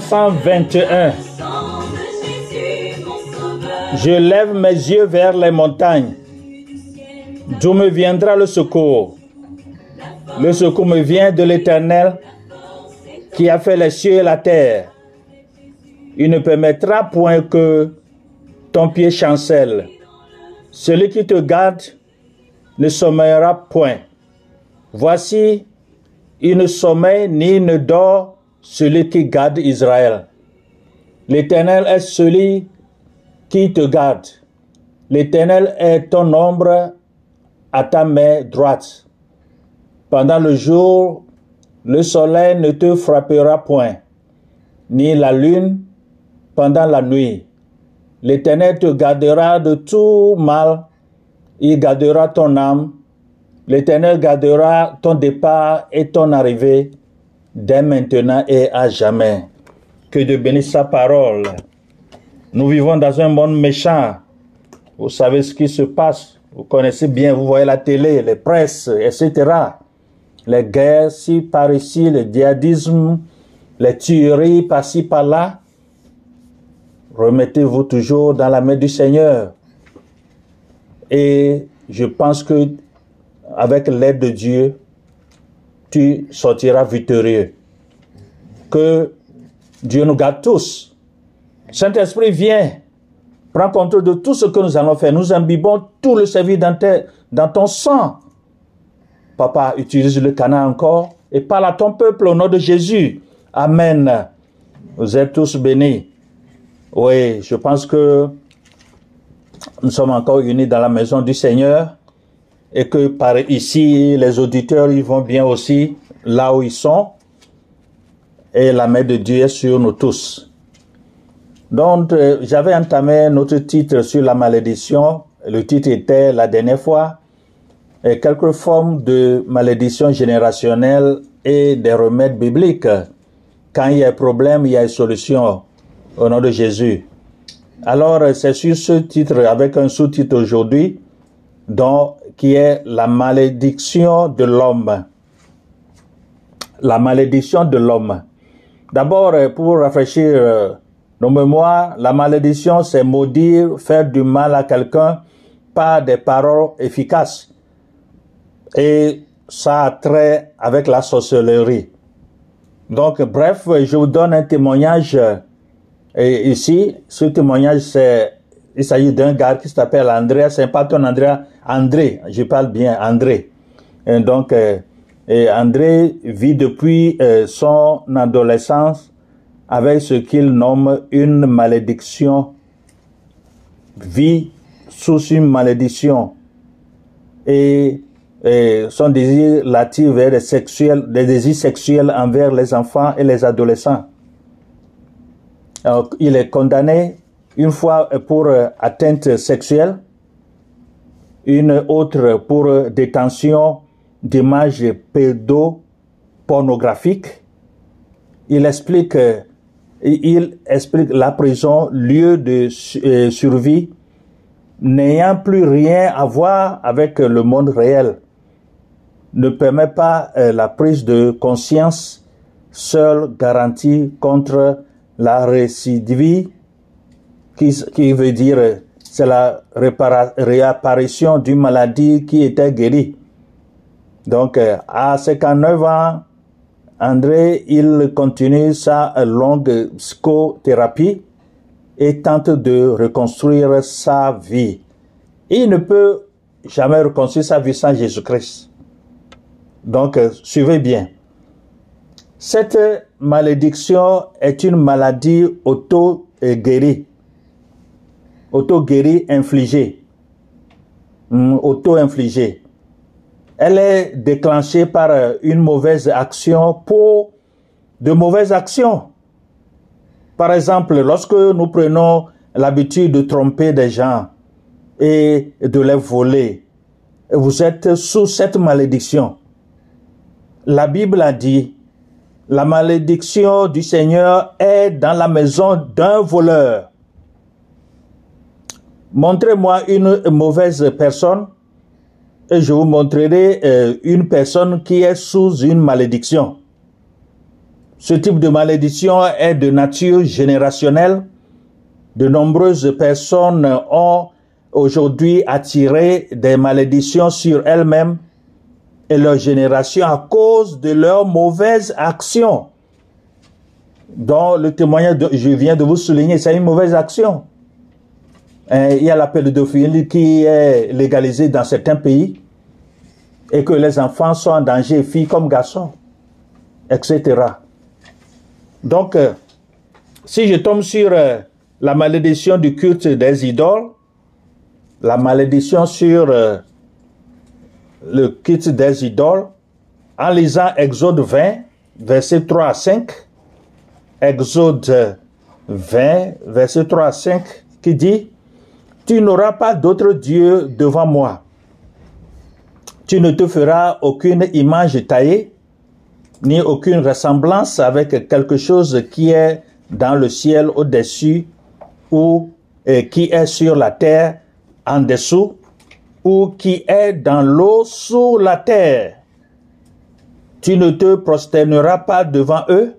psaume 121. sang de Jésus, mon sauveur. Je lève mes yeux vers les montagnes. D'où me viendra le secours Le secours me vient de l'Éternel qui a fait les cieux et la terre. Il ne permettra point que ton pied chancelle. Celui qui te garde ne sommeillera point. Voici, il ne sommeille ni ne dort celui qui garde Israël. L'Éternel est celui qui te garde. L'Éternel est ton ombre à ta main droite. Pendant le jour, le soleil ne te frappera point, ni la lune pendant la nuit. L'Éternel te gardera de tout mal, il gardera ton âme. L'Éternel gardera ton départ et ton arrivée dès maintenant et à jamais. Que Dieu bénisse sa parole. Nous vivons dans un monde méchant. Vous savez ce qui se passe. Vous connaissez bien, vous voyez la télé, les presses, etc. Les guerres ci par ici, le djihadisme, les tueries par-ci par-là. Remettez-vous toujours dans la main du Seigneur. Et je pense que avec l'aide de Dieu, tu sortiras victorieux. Que Dieu nous garde tous. Saint-Esprit, viens. Prends contrôle de tout ce que nous allons faire. Nous imbibons tout le service dans, ton sang. Papa, utilise le canal encore et parle à ton peuple au nom de Jésus. Amen. Vous êtes tous bénis. Oui, je pense que nous sommes encore unis dans la maison du Seigneur et que par ici, les auditeurs, ils vont bien aussi là où ils sont. Et la main de Dieu est sur nous tous. Donc, euh, j'avais entamé notre titre sur la malédiction. Le titre était la dernière fois et quelques formes de malédiction générationnelle et des remèdes bibliques. Quand il y a un problème, il y a une solution au nom de Jésus. Alors, c'est sur ce titre, avec un sous-titre aujourd'hui, donc, qui est la malédiction de l'homme. La malédiction de l'homme. D'abord, euh, pour rafraîchir euh, nos mémoires, la malédiction, c'est maudire, faire du mal à quelqu'un par des paroles efficaces. Et ça a trait avec la sorcellerie. Donc, bref, je vous donne un témoignage. Et ici, ce témoignage, c'est, il s'agit d'un gars qui s'appelle André, c'est pas ton André, André, je parle bien, André. Et donc, euh, André vit depuis euh, son adolescence avec ce qu'il nomme une malédiction. Vit sous une malédiction. Et, son désir l'attire vers des sexuels, des désirs sexuels envers les enfants et les adolescents. Il est condamné une fois pour euh, atteinte sexuelle, une autre pour détention d'images pédopornographiques. Il explique, il explique la prison, lieu de euh, survie n'ayant plus rien à voir avec le monde réel, ne permet pas euh, la prise de conscience seule garantie contre la récidive, qui veut dire c'est la réapparition d'une maladie qui était guérie. Donc, euh, à 59 ans, André, il continue sa longue psychothérapie et tente de reconstruire sa vie. Il ne peut jamais reconstruire sa vie sans Jésus-Christ. Donc, euh, suivez bien. Cette malédiction est une maladie auto-guérie. Auto-guérie infligée. Hmm, auto-infligée. Elle est déclenchée par une mauvaise action pour de mauvaises actions. Par exemple, lorsque nous prenons l'habitude de tromper des gens et de les voler, vous êtes sous cette malédiction. La Bible a dit, la malédiction du Seigneur est dans la maison d'un voleur. Montrez-moi une mauvaise personne et je vous montrerai euh, une personne qui est sous une malédiction. Ce type de malédiction est de nature générationnelle. De nombreuses personnes ont aujourd'hui attiré des malédictions sur elles-mêmes et leur génération à cause de leurs mauvaises actions. Dans le témoignage que je viens de vous souligner, c'est une mauvaise action. Hein, il y a la pédophilie qui est légalisée dans certains pays et que les enfants sont en danger, filles comme garçons, etc. Donc, euh, si je tombe sur euh, la malédiction du culte des idoles, la malédiction sur euh, le culte des idoles, en lisant Exode 20, verset 3 à 5, Exode 20, verset 3 à 5, qui dit, Tu n'auras pas d'autre Dieu devant moi. Tu ne te feras aucune image taillée, ni aucune ressemblance avec quelque chose qui est dans le ciel au-dessus ou qui est sur la terre en dessous ou qui est dans l'eau sous la terre. Tu ne te prosterneras pas devant eux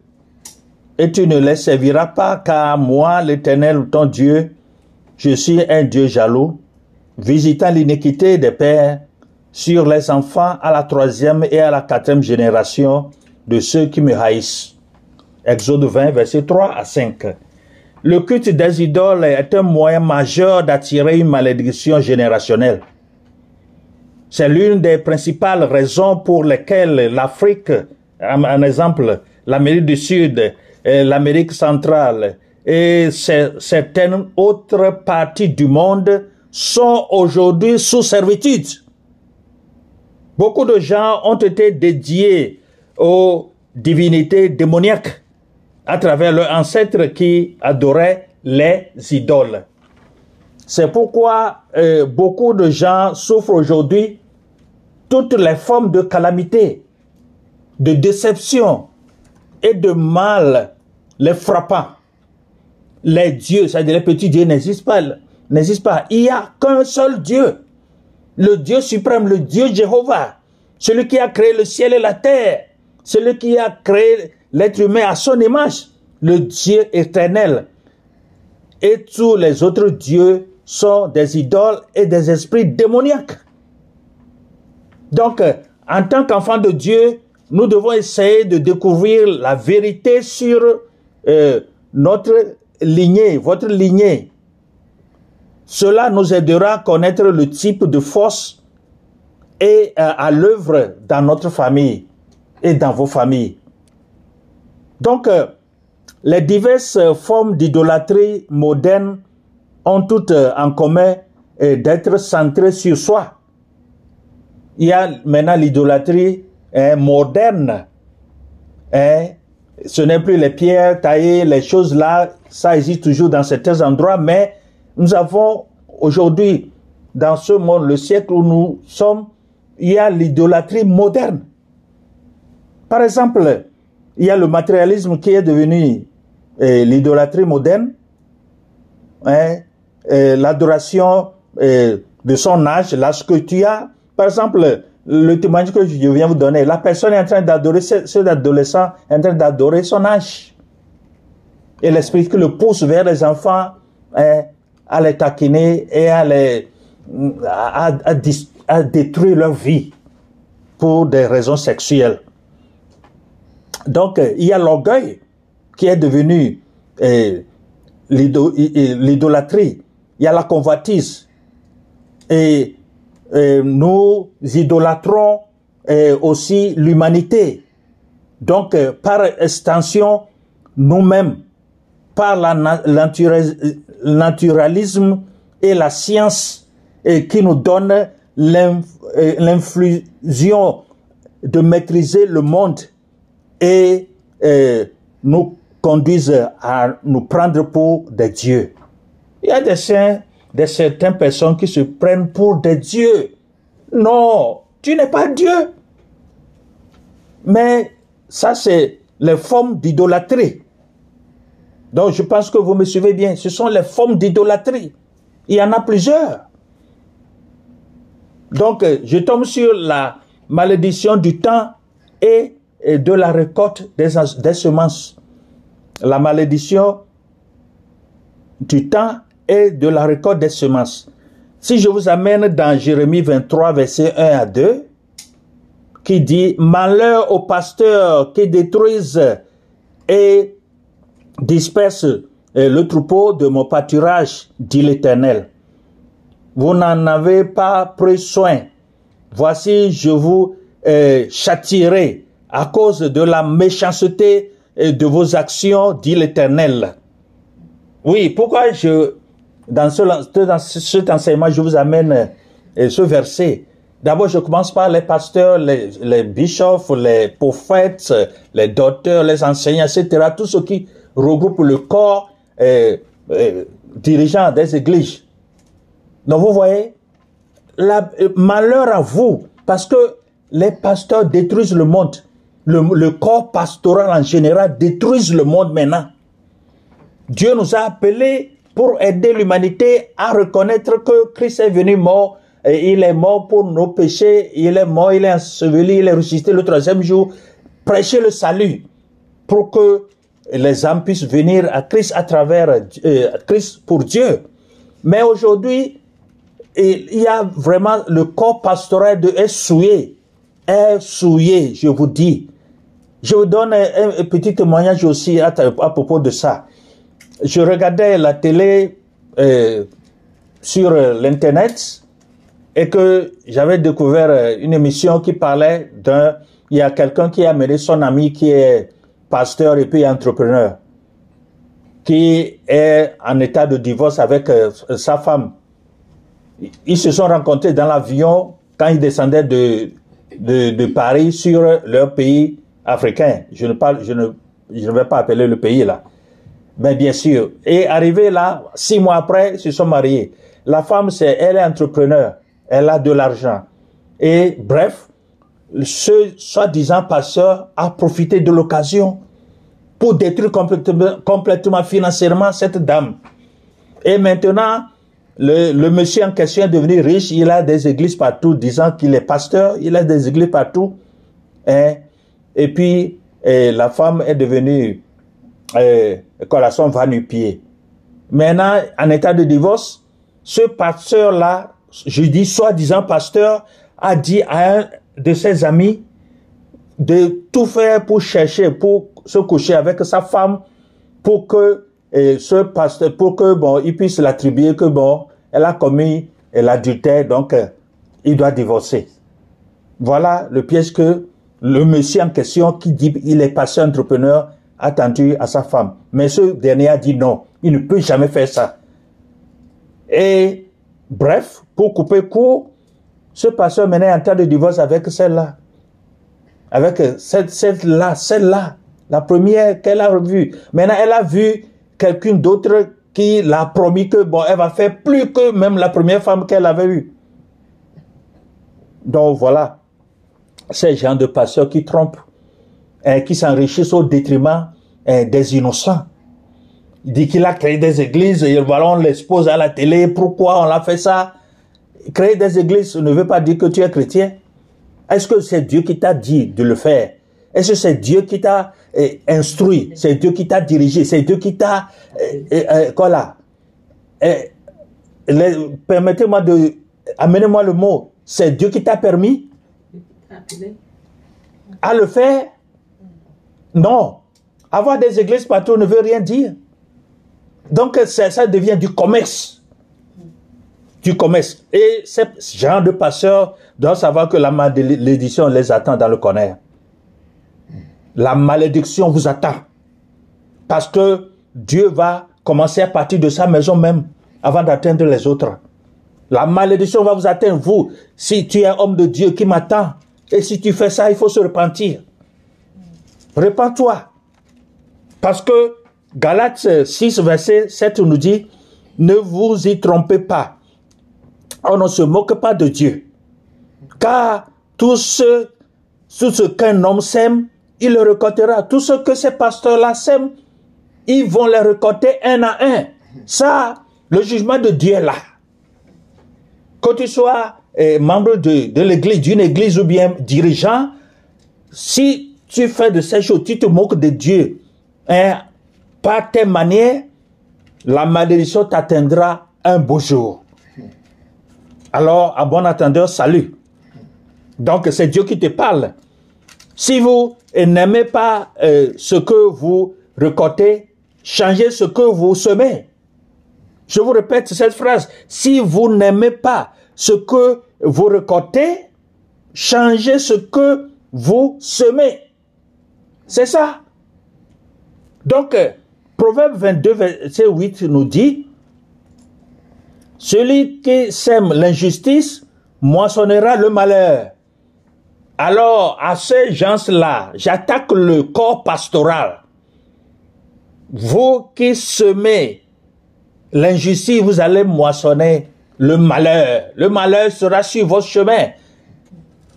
et tu ne les serviras pas car moi, l'Éternel, ton Dieu, je suis un Dieu jaloux, visitant l'iniquité des pères sur les enfants à la troisième et à la quatrième génération de ceux qui me haïssent. Exode 20, verset 3 à 5. Le culte des idoles est un moyen majeur d'attirer une malédiction générationnelle. C'est l'une des principales raisons pour lesquelles l'Afrique, un exemple, l'Amérique du Sud, l'Amérique centrale et certaines autres parties du monde sont aujourd'hui sous servitude. Beaucoup de gens ont été dédiés aux divinités démoniaques à travers leurs ancêtres qui adoraient les idoles. C'est pourquoi euh, beaucoup de gens souffrent aujourd'hui toutes les formes de calamité, de déception et de mal les frappant. Les dieux, c'est-à-dire les petits dieux n'existent pas, n'existent pas. Il n'y a qu'un seul Dieu le Dieu suprême, le Dieu Jéhovah, celui qui a créé le ciel et la terre, celui qui a créé l'être humain à son image, le Dieu éternel. Et tous les autres dieux sont des idoles et des esprits démoniaques. Donc, en tant qu'enfants de Dieu, nous devons essayer de découvrir la vérité sur euh, notre lignée, votre lignée, cela nous aidera à connaître le type de force et euh, à l'œuvre dans notre famille et dans vos familles. Donc, euh, les diverses formes d'idolâtrie moderne ont toutes euh, en commun d'être centrées sur soi. Il y a maintenant l'idolâtrie hein, moderne. Ce n'est plus les pierres taillées, les choses là, ça existe toujours dans certains endroits, mais nous avons aujourd'hui, dans ce monde, le siècle où nous sommes, il y a l'idolâtrie moderne. Par exemple, il y a le matérialisme qui est devenu eh, l'idolâtrie moderne, hein, eh, l'adoration euh, de son âge, l'âge que tu as. Par exemple, le témoignage que je viens vous donner, la personne est en train d'adorer, cet adolescent est en train d'adorer son âge. Et l'esprit qui le pousse vers les enfants à les taquiner et à les à, détruire leur vie pour des raisons sexuelles. Donc, il y a l'orgueil qui est devenu euh, l'idolâtrie. Il y a la convoitise. Et nous idolâtrons euh, aussi l'humanité. Donc, euh, par extension, nous-mêmes, par la naturalisme et la science qui nous donne l'influsion de maîtriser le monde et nous conduisent à nous prendre pour des dieux. Il y a des saints de certaines personnes qui se prennent pour des dieux. Non, tu n'es pas Dieu. Mais ça, c'est les formes d'idolâtrie. Donc, je pense que vous me suivez bien. Ce sont les formes d'idolâtrie. Il y en a plusieurs. Donc, je tombe sur la malédiction du temps et de la récolte des, des semences. La malédiction du temps et de la récolte des semences. Si je vous amène dans Jérémie 23, verset 1 à 2, qui dit, Malheur aux pasteurs qui détruisent et dispersent le troupeau de mon pâturage, dit l'Éternel. Vous n'en avez pas pris soin. Voici, je vous euh, châtierai à cause de la méchanceté de vos actions, dit l'Éternel. Oui, pourquoi je dans, ce, dans cet enseignement, je vous amène euh, ce verset. D'abord, je commence par les pasteurs, les, bishops, les prophètes, les docteurs, les enseignants, etc. Tout ce qui regroupe le corps euh, euh, dirigeant des églises. Donc, vous voyez, malheur à vous, parce que les pasteurs détruisent le monde. Le, le corps pastoral en général détruisent le monde maintenant. Dieu nous a appelés pour aider l'humanité à reconnaître que Christ est venu mort, il est mort pour nos péchés, il est mort, il est enseveli, il est ressuscité le troisième jour. Prêcher le salut pour que les âmes puissent venir à Christ à travers euh, Christ pour Dieu. Mais aujourd'hui, il y a vraiment le corps pastoral de est souillé, est souillé, je vous dis. Je vous donne un, petit témoignage aussi à propos de ça je regardais la télé euh, sur l'internet et que j'avais découvert euh, une émission qui parlait d'un il y a quelqu'un qui a amené son ami qui est pasteur et puis entrepreneur qui est en état de divorce avec euh, sa femme. Ils se sont rencontrés dans l'avion quand ils descendaient de, Paris sur leur pays africain. Je ne vais pas appeler le pays là. Ben, bien sûr. Et arrivé là, six mois après, ils se sont mariés. La femme, c'est, elle est entrepreneur. Elle a de l'argent. Et bref, ce soi-disant passeur a profité de l'occasion pour détruire complètement, complètement financièrement cette dame. Et maintenant, le, monsieur en question est devenu riche, il a des églises partout, disant qu'il est pasteur, il a des églises partout. Hein? Et puis, la femme est devenue euh, corazon va nu pied. Maintenant, en état de divorce, ce pasteur-là, je dis soi-disant pasteur, a dit à un de ses amis de tout faire pour chercher, pour se coucher avec sa femme, pour que et ce pasteur, pour que bon, il puisse l'attribuer que bon, elle a commis l'adultère, donc euh, il doit divorcer. Voilà le piège que le monsieur en question qui dit il est pasteur entrepreneur attendu à sa femme. Mais ce dernier a dit non, il ne peut jamais faire ça. Et bref, pour couper court, ce pasteur menait un tas de divorce avec celle-là. Avec celle-là, celle-là. La première qu'elle a vue. Maintenant, elle a vu quelqu'un d'autre qui l'a promis que, bon, elle va faire plus que même la première femme qu'elle avait eue. Donc voilà, ces gens de pasteurs qui trompent et qui s'enrichissent au détriment des innocents. Il dit qu'il a créé des églises et voilà, on l'expose à la télé. Pourquoi on a fait ça? Créer des églises ne veut pas dire que tu es chrétien. Est-ce que c'est Dieu qui t'a dit de le faire? Est-ce que c'est Dieu qui t'a eh, instruit? C'est Dieu qui t'a dirigé? C'est Dieu qui t'a... quoi là? Les- Permettez-moi de... Amenez-moi le mot. C'est Dieu qui t'a permis à le faire Non. Avoir des églises partout ne veut rien dire. Donc ça, devient du commerce. Du commerce. Et ce genre de pasteurs doivent savoir que la malédiction les attend dans le connaît. La malédiction vous attend. Parce que Dieu va commencer à partir de sa maison même avant d'atteindre les autres. La malédiction va vous atteindre, vous, si tu es homme de Dieu qui m'attend. Et si tu fais ça, il faut se repentir. Repends-toi. Parce que Galates 6, verset 7 nous dit, ne vous y trompez pas. On ne se moque pas de Dieu. Car tout ce, tout ce qu'un homme sème, il le récoltera. Tout ce que ces pasteurs-là sèment, ils vont les récolter un à un. Ça, le jugement de Dieu est là. Que tu sois eh, membre de l'église, d'une église ou bien dirigeant, si tu fais de ces choses, tu te moques de Dieu, hein, par tes manières, la malédiction t'atteindra un beau jour. Alors, à bon attendeur, salut. Donc, c'est Dieu qui te parle. Si vous n'aimez pas euh, ce que vous récoltez, changez ce que vous semez. Je vous répète cette phrase. Si vous n'aimez pas ce que vous récoltez, changez ce que vous semez. C'est ça. Donc, euh, Proverbe 22, verset 8 nous dit, Celui qui sème l'injustice moissonnera le malheur. Alors, à ces gens-là, j'attaque le corps pastoral. Vous qui semez l'injustice, vous allez moissonner le malheur. Le malheur sera sur votre chemin.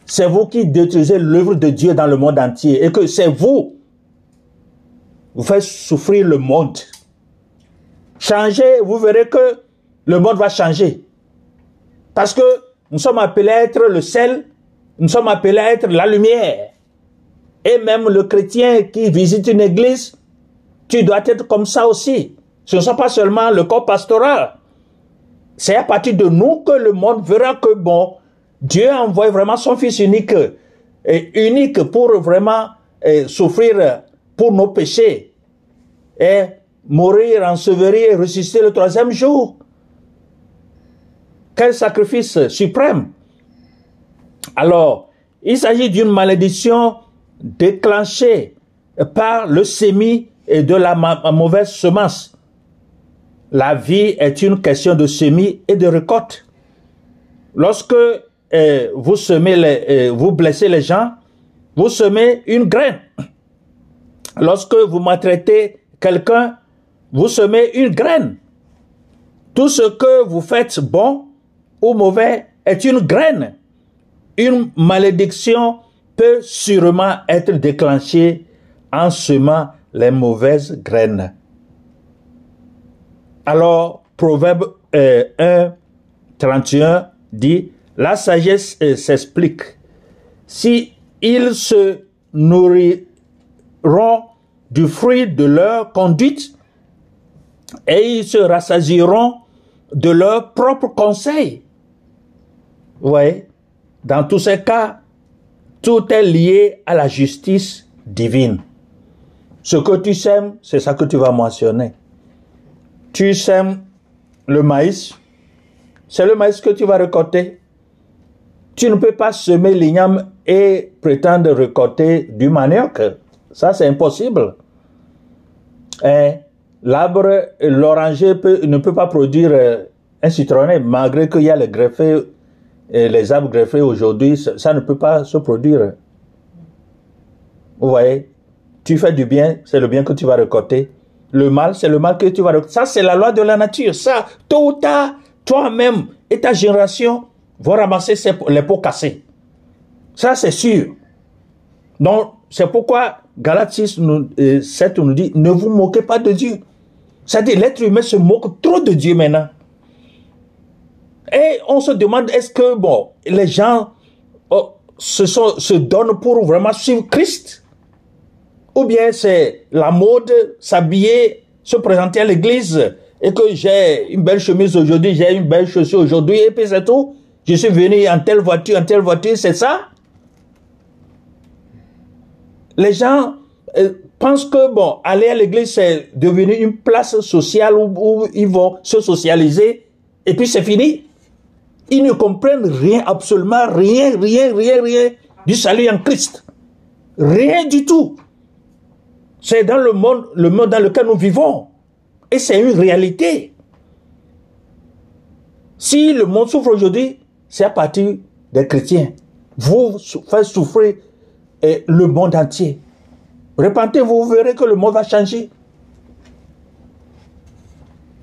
C'est vous qui détruisez l'œuvre de Dieu dans le monde entier et que c'est vous, vous faites souffrir le monde. Changez, vous verrez que le monde va changer. Parce que nous sommes appelés à être le sel, nous sommes appelés à être la lumière. Et même le chrétien qui visite une église, tu dois être comme ça aussi. Ce ne sont pas seulement le corps pastoral. C'est à partir de nous que le monde verra que bon, Dieu a envoyé vraiment son Fils unique, et unique pour vraiment souffrir pour nos péchés, et mourir, ensevelir et ressusciter le troisième jour. Quel sacrifice suprême! Alors, il s'agit d'une malédiction déclenchée par le sémi et de la ma- mauvaise semence. La vie est une question de semis et de récolte. Lorsque euh, vous semez euh, vous blessez les gens, vous semez une graine. Lorsque vous maltraitez quelqu'un, vous semez une graine. Tout ce que vous faites bon ou mauvais est une graine. Une malédiction peut sûrement être déclenchée en semant les mauvaises graines. Alors, Proverbe euh, 1, 31 dit, la sagesse euh, s'explique. Si ils se nourriront du fruit de leur conduite et ils se rassasieront de leurs propres conseils. Oui, dans tous ces cas, tout est lié à la justice divine. Ce que tu sèmes, c'est ça que tu vas mentionner. Tu sèmes le maïs, c'est le maïs que tu vas récolter. Tu ne peux pas semer l'igname et prétendre récolter du manioc. Ça, c'est impossible. L'arbre, l'oranger ne peut pas produire euh, un citronnet, malgré qu'il y a les greffés, les arbres greffés aujourd'hui, ça, ça ne peut pas se produire. Vous voyez, tu fais du bien, c'est le bien que tu vas récolter. Le mal, c'est le mal que tu vas récolter. Ça, c'est la loi de la nature. Ça, tôt ou tard, toi-même et ta génération vont ramasser les pots cassés. Ça, c'est sûr. Donc, c'est pourquoi Galates 6 nous, euh, 7 nous dit, ne vous moquez pas de Dieu. C'est-à-dire, l'être humain se moque trop de Dieu maintenant. Et on se demande, est-ce que, bon, les gens oh, se donnent pour vraiment suivre Christ? Ou bien c'est la mode, s'habiller, se présenter à l'église, et que j'ai une belle chemise aujourd'hui, j'ai une belle chaussure aujourd'hui, et puis c'est tout? Je suis venu en telle voiture, en telle voiture, c'est ça? Les gens euh, pensent que, bon, aller à l'église, c'est devenu une place sociale où, où ils vont se socialiser, et puis c'est fini. Ils ne comprennent rien, absolument rien, rien, rien, rien du salut en Christ. Rien du tout. C'est dans le monde, le monde dans lequel nous vivons. Et c'est une réalité. Si le monde souffre aujourd'hui, c'est à partir des chrétiens. Vous faites souffrir eh, le monde entier. Repentez-vous, vous verrez que le monde va changer.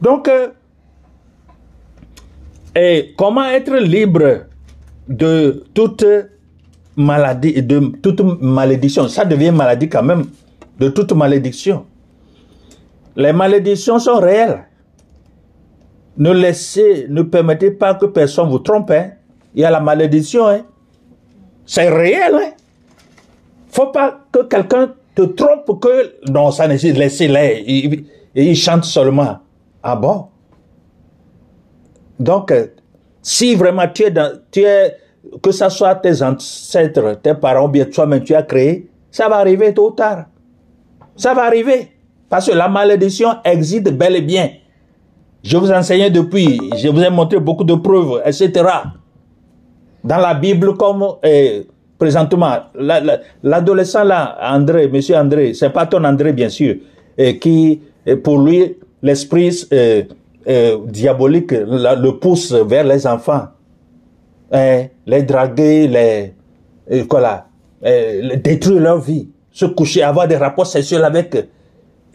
Donc, euh, comment être libre de toute maladie, de toute malédiction? Ça devient maladie quand même, de toute malédiction. Les malédictions sont réelles. Ne laissez, ne permettez pas que personne vous trompe. Hein. Il y a la malédiction. Hein. C'est réel. Hein. Faut pas que quelqu'un te trompe que non, ça nécessite laissez-les. Ils, ils chantent seulement. Ah bon? Donc, euh, si vraiment tu es dans, tu es, que ce soit tes ancêtres, tes parents, bien toi-même tu as créé, ça va arriver tôt ou tard. Ça va arriver. Parce que la malédiction existe bel et bien. Je vous enseignais depuis, je vous ai montré beaucoup de preuves, etc. Dans la Bible, comme euh, présentement, l'adolescent là, André, monsieur André, c'est pas ton André bien sûr, et qui, pour lui, l'esprit diabolique le pousse vers les enfants, les draguer, les, détruire leur vie, se coucher, avoir des rapports sexuels avec eux.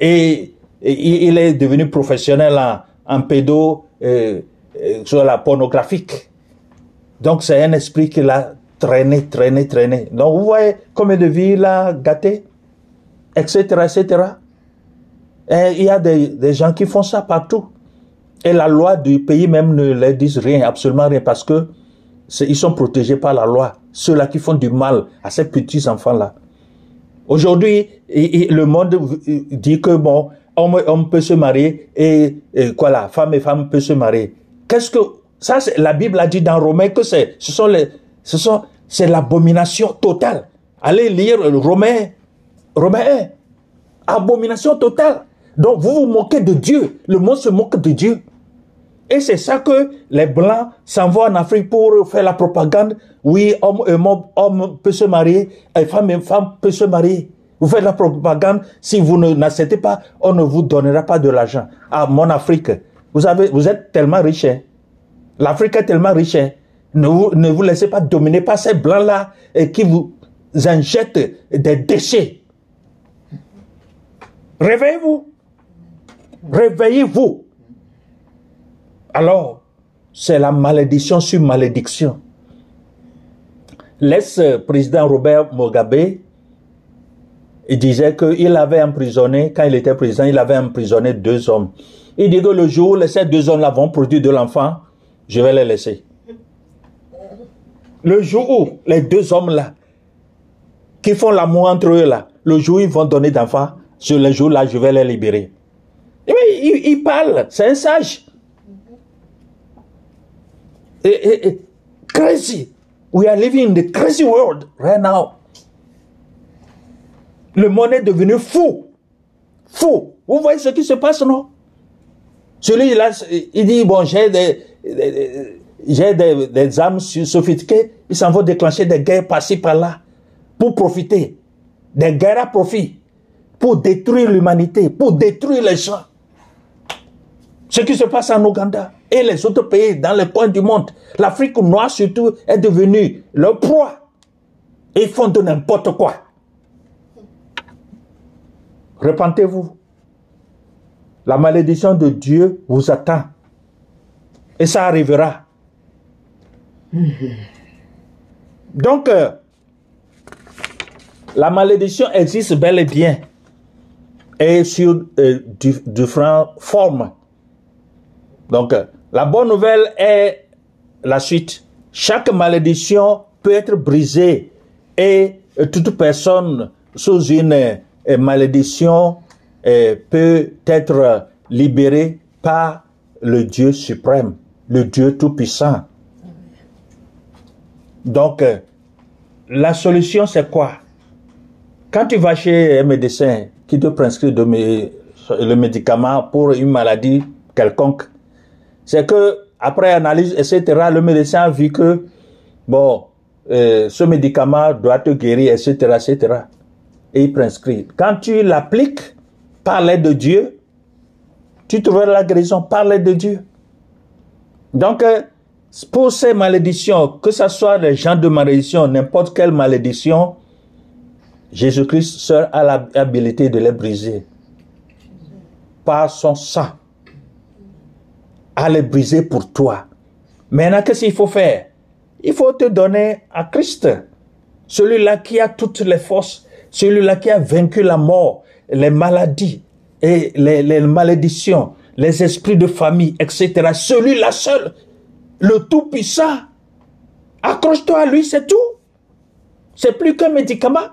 Et, il est devenu professionnel en, en pédo, sur la pornographique. Donc c'est un esprit qui l'a traîné, traîné, traîné. Donc vous voyez combien de vies il a gâté, etc., etc. Et il y a des, gens qui font ça partout. Et la loi du pays même ne leur dit rien, absolument rien, parce que ils sont protégés par la loi. Ceux-là qui font du mal à ces petits enfants-là. Aujourd'hui, le monde dit que bon, homme et homme peut se marier et, quoi là, femme et femme peut se marier. Qu'est-ce que ça la Bible a dit dans Romains que c'est ce sont les ce sont l'abomination totale. Allez lire Romains Romains 1. Abomination totale. Donc vous vous moquez de Dieu, le monde se moque de Dieu. Et c'est ça que les Blancs s'en vont en Afrique pour faire la propagande. Oui, homme et homme, peut se marier, et femme et femme peut se marier. Vous faites la propagande. Si vous n'acceptez pas, on ne vous donnera pas de l'argent. Ah, mon Afrique, vous avez, vous êtes tellement riche. Hein. L'Afrique est tellement riche. Hein. Ne, vous, laissez pas dominer par ces blancs-là et qui vous injectent des déchets. Réveillez-vous. Réveillez-vous. Alors, c'est la malédiction sur malédiction. L'ex-président Robert Mugabe il disait qu'il avait emprisonné, quand il était président, il avait emprisonné deux hommes. Il dit que le jour où ces deux hommes-là vont produire de l'enfant, je vais les laisser. Le jour où les deux hommes-là, qui font l'amour entre eux là, le jour où ils vont donner d'enfants, sur le jour-là, je vais les libérer. Et il, il parle, c'est un sage. crazy. We are living in the crazy world right now. Le monde est devenu fou. Fou. Vous voyez ce qui se passe, non? Celui-là, il dit, bon, j'ai des, j'ai des, des, âmes sophistiquées, ils s'en vont déclencher des guerres par-ci, par-là, pour profiter. Des guerres à profit. Pour détruire l'humanité, pour détruire les gens. Ce qui se passe en Ouganda et les autres pays dans les coins du monde, l'Afrique noire surtout est devenue leur proie. Ils font de n'importe quoi. Repentez-vous. La malédiction de Dieu vous attend. Et ça arrivera. Donc, euh, la malédiction existe bel et bien. Et sur euh, différentes formes. Donc, euh, la bonne nouvelle est la suite. Chaque malédiction peut être brisée et toute personne sous une malédiction peut être libérée par le Dieu suprême, le Dieu tout-puissant. Donc, euh, la solution, c'est quoi? Quand tu vas chez un médecin qui te prescrit le médicament pour une maladie quelconque, c'est que après analyse, etc., le médecin a vu que, bon, euh, ce médicament doit te guérir, etc., etc. Et il prescrit. Quand tu l'appliques par l'aide de Dieu, tu trouveras la guérison par l'aide de Dieu. Donc, euh, pour ces malédictions, que ce soit les gens de malédiction, n'importe quelle malédiction, Jésus-Christ seul a l'habilité de les briser par son sang. À les briser pour toi. Maintenant, qu'est-ce qu'il faut faire? Il faut te donner à Christ, celui-là qui a toutes les forces, celui-là qui a vaincu la mort, les maladies et les, les malédictions, les esprits de famille, etc. Celui-là seul le Tout-Puissant. Accroche-toi à lui, c'est tout. C'est plus qu'un médicament.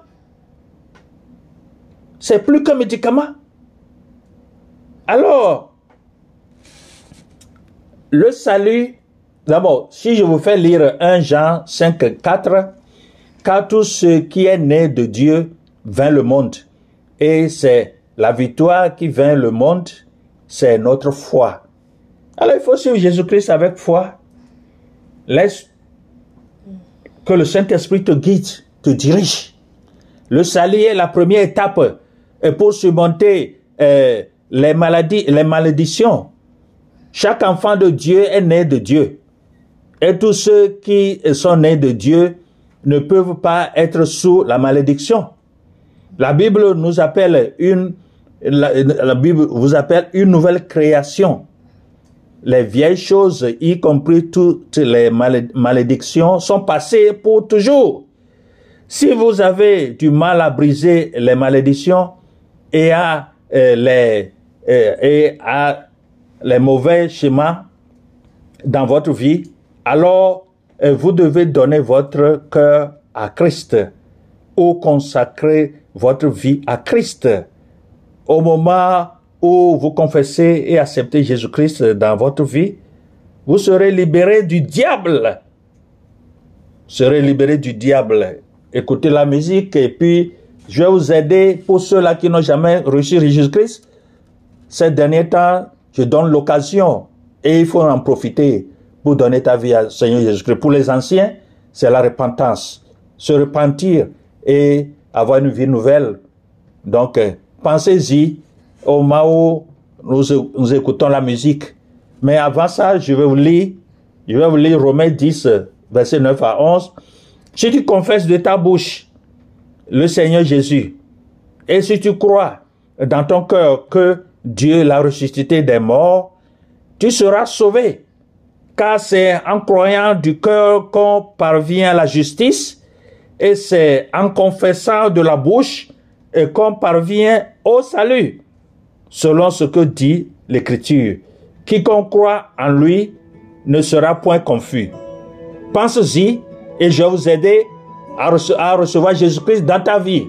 C'est plus qu'un médicament. Alors, le salut, d'abord, si je vous fais lire 1 Jean 5, 4, car tout ce qui est né de Dieu vint le monde. Et c'est la victoire qui vint le monde, c'est notre foi. Alors il faut suivre Jésus-Christ avec foi. Laisse que le Saint-Esprit te guide, te dirige. Le salut est la première étape pour surmonter euh, les maladies, les malédictions. Chaque enfant de Dieu est né de Dieu. Et tous ceux qui sont nés de Dieu ne peuvent pas être sous la malédiction. La Bible nous appelle une, la Bible vous appelle une nouvelle création les vieilles choses, y compris toutes les malédictions, sont passées pour toujours. Si vous avez du mal à briser les malédictions et à, euh, les, euh, et à les mauvais schémas dans votre vie, alors euh, vous devez donner votre cœur à Christ ou consacrer votre vie à Christ. Au moment où vous confessez et acceptez Jésus-Christ dans votre vie, vous serez libéré du diable. Serez libéré du diable. Écoutez la musique et puis je vais vous aider pour ceux-là qui n'ont jamais reçu Jésus-Christ. Ces derniers temps, je donne l'occasion et il faut en profiter pour donner ta vie à Seigneur Jésus-Christ. Pour les anciens, c'est la repentance. Se repentir et avoir une vie nouvelle. Donc, pensez-y au moment où nous, écoutons la musique. Mais avant ça, je vais vous lire, je vais vous lire Romains 10, verset 9 à 11. Si tu confesses de ta bouche le Seigneur Jésus, et si tu crois dans ton cœur que Dieu l'a ressuscité des morts, tu seras sauvé. Car c'est en croyant du cœur qu'on parvient à la justice, et c'est en confessant de la bouche qu'on parvient au salut selon ce que dit l'Écriture. Quiconque croit en lui ne sera point confus. Pense-y et je vais vous aider à, recevoir Jésus-Christ dans ta vie.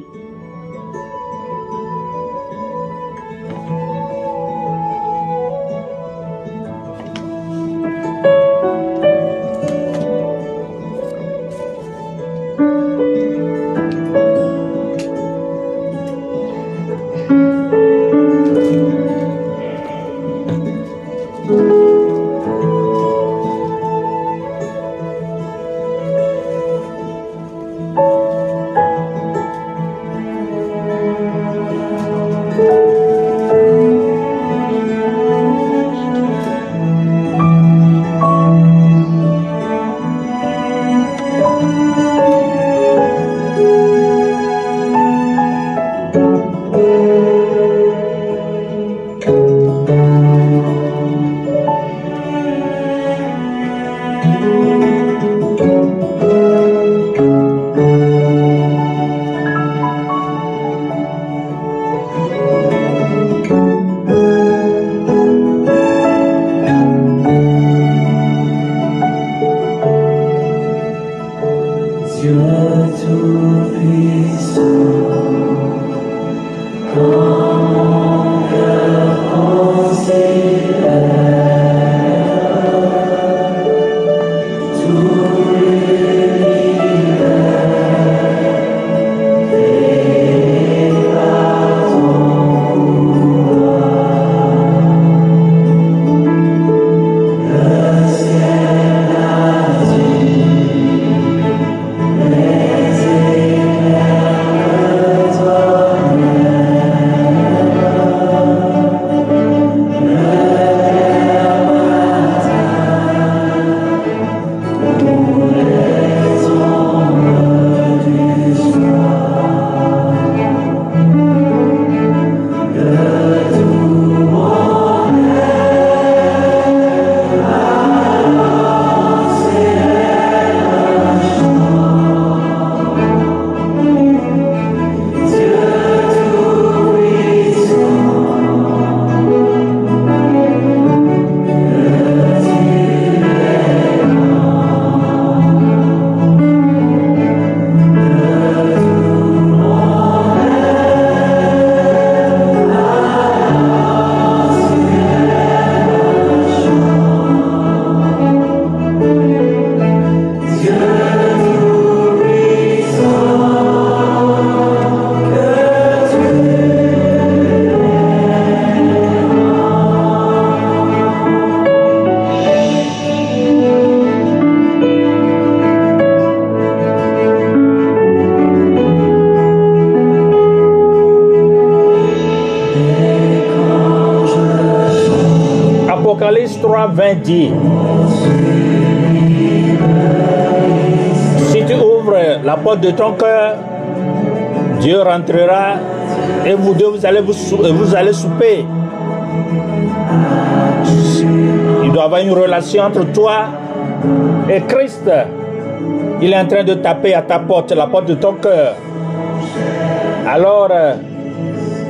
20 dit Si tu ouvres la porte de ton cœur, Dieu rentrera et vous deux vous allez, vous, sou- vous allez souper. Il doit y avoir une relation entre toi et Christ. Il est en train de taper à ta porte, la porte de ton cœur. Alors, euh,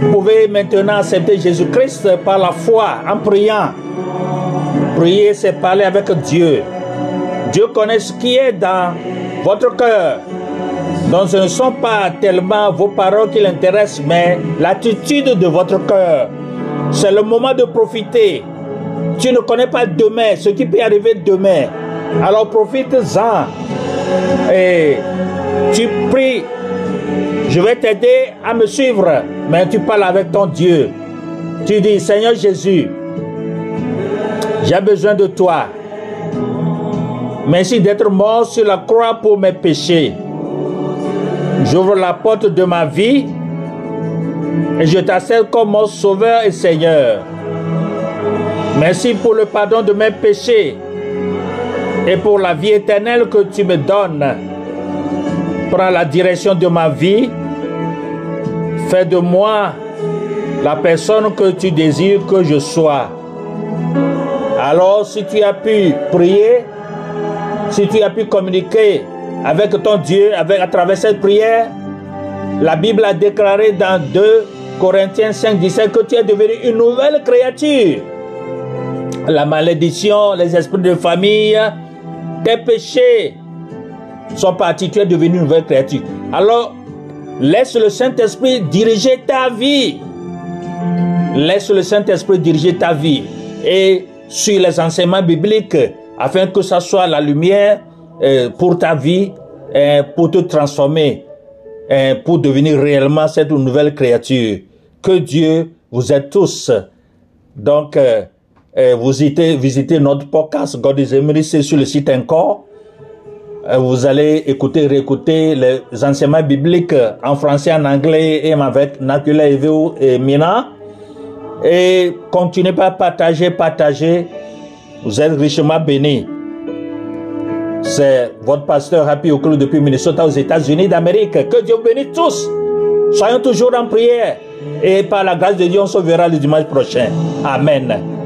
vous pouvez maintenant accepter Jésus-Christ par la foi en priant. Prier, c'est parler avec Dieu. Dieu connaît ce qui est dans votre cœur. Donc ce ne sont pas tellement vos paroles qui l'intéressent, mais l'attitude de votre cœur. C'est le moment de profiter. Tu ne connais pas demain, ce qui peut arriver demain. Alors profite-en. Et tu pries. Je vais t'aider à me suivre, mais tu parles avec ton Dieu. Tu dis, Seigneur Jésus, j'ai besoin de toi. Merci d'être mort sur la croix pour mes péchés. J'ouvre la porte de ma vie et je t'accepte comme mon sauveur et Seigneur. Merci pour le pardon de mes péchés et pour la vie éternelle que tu me donnes. Prends la direction de ma vie. Fais de moi la personne que tu désires que je sois. Alors, si tu as pu prier, si tu as pu communiquer avec ton Dieu avec, à travers cette prière, la Bible a déclaré dans 2 Corinthiens 5, 17 que tu es devenu une nouvelle créature. La malédiction, les esprits de famille, tes péchés sont partis, tu es devenu une nouvelle créature. Alors, laisse le Saint-Esprit diriger ta vie. Laisse le Saint-Esprit diriger ta vie. Et sur les enseignements bibliques, afin que ça soit la lumière euh, pour ta vie, euh, pour te transformer, euh, pour devenir réellement cette nouvelle créature. Que Dieu vous aide tous. Donc, vous visitez, visitez notre podcast God is Emery, c'est sur le site encore. Vous allez écouter, réécouter les enseignements bibliques en français, en anglais et avec Nakula Eveu et Mina. Et continuez pas à partager, partager. Vous êtes richement bénis. C'est votre pasteur Happy Oklo depuis Minnesota aux États-Unis d'Amérique. Que Dieu bénisse tous. Soyons toujours en prière. Et par la grâce de Dieu, on se verra le dimanche prochain. Amen.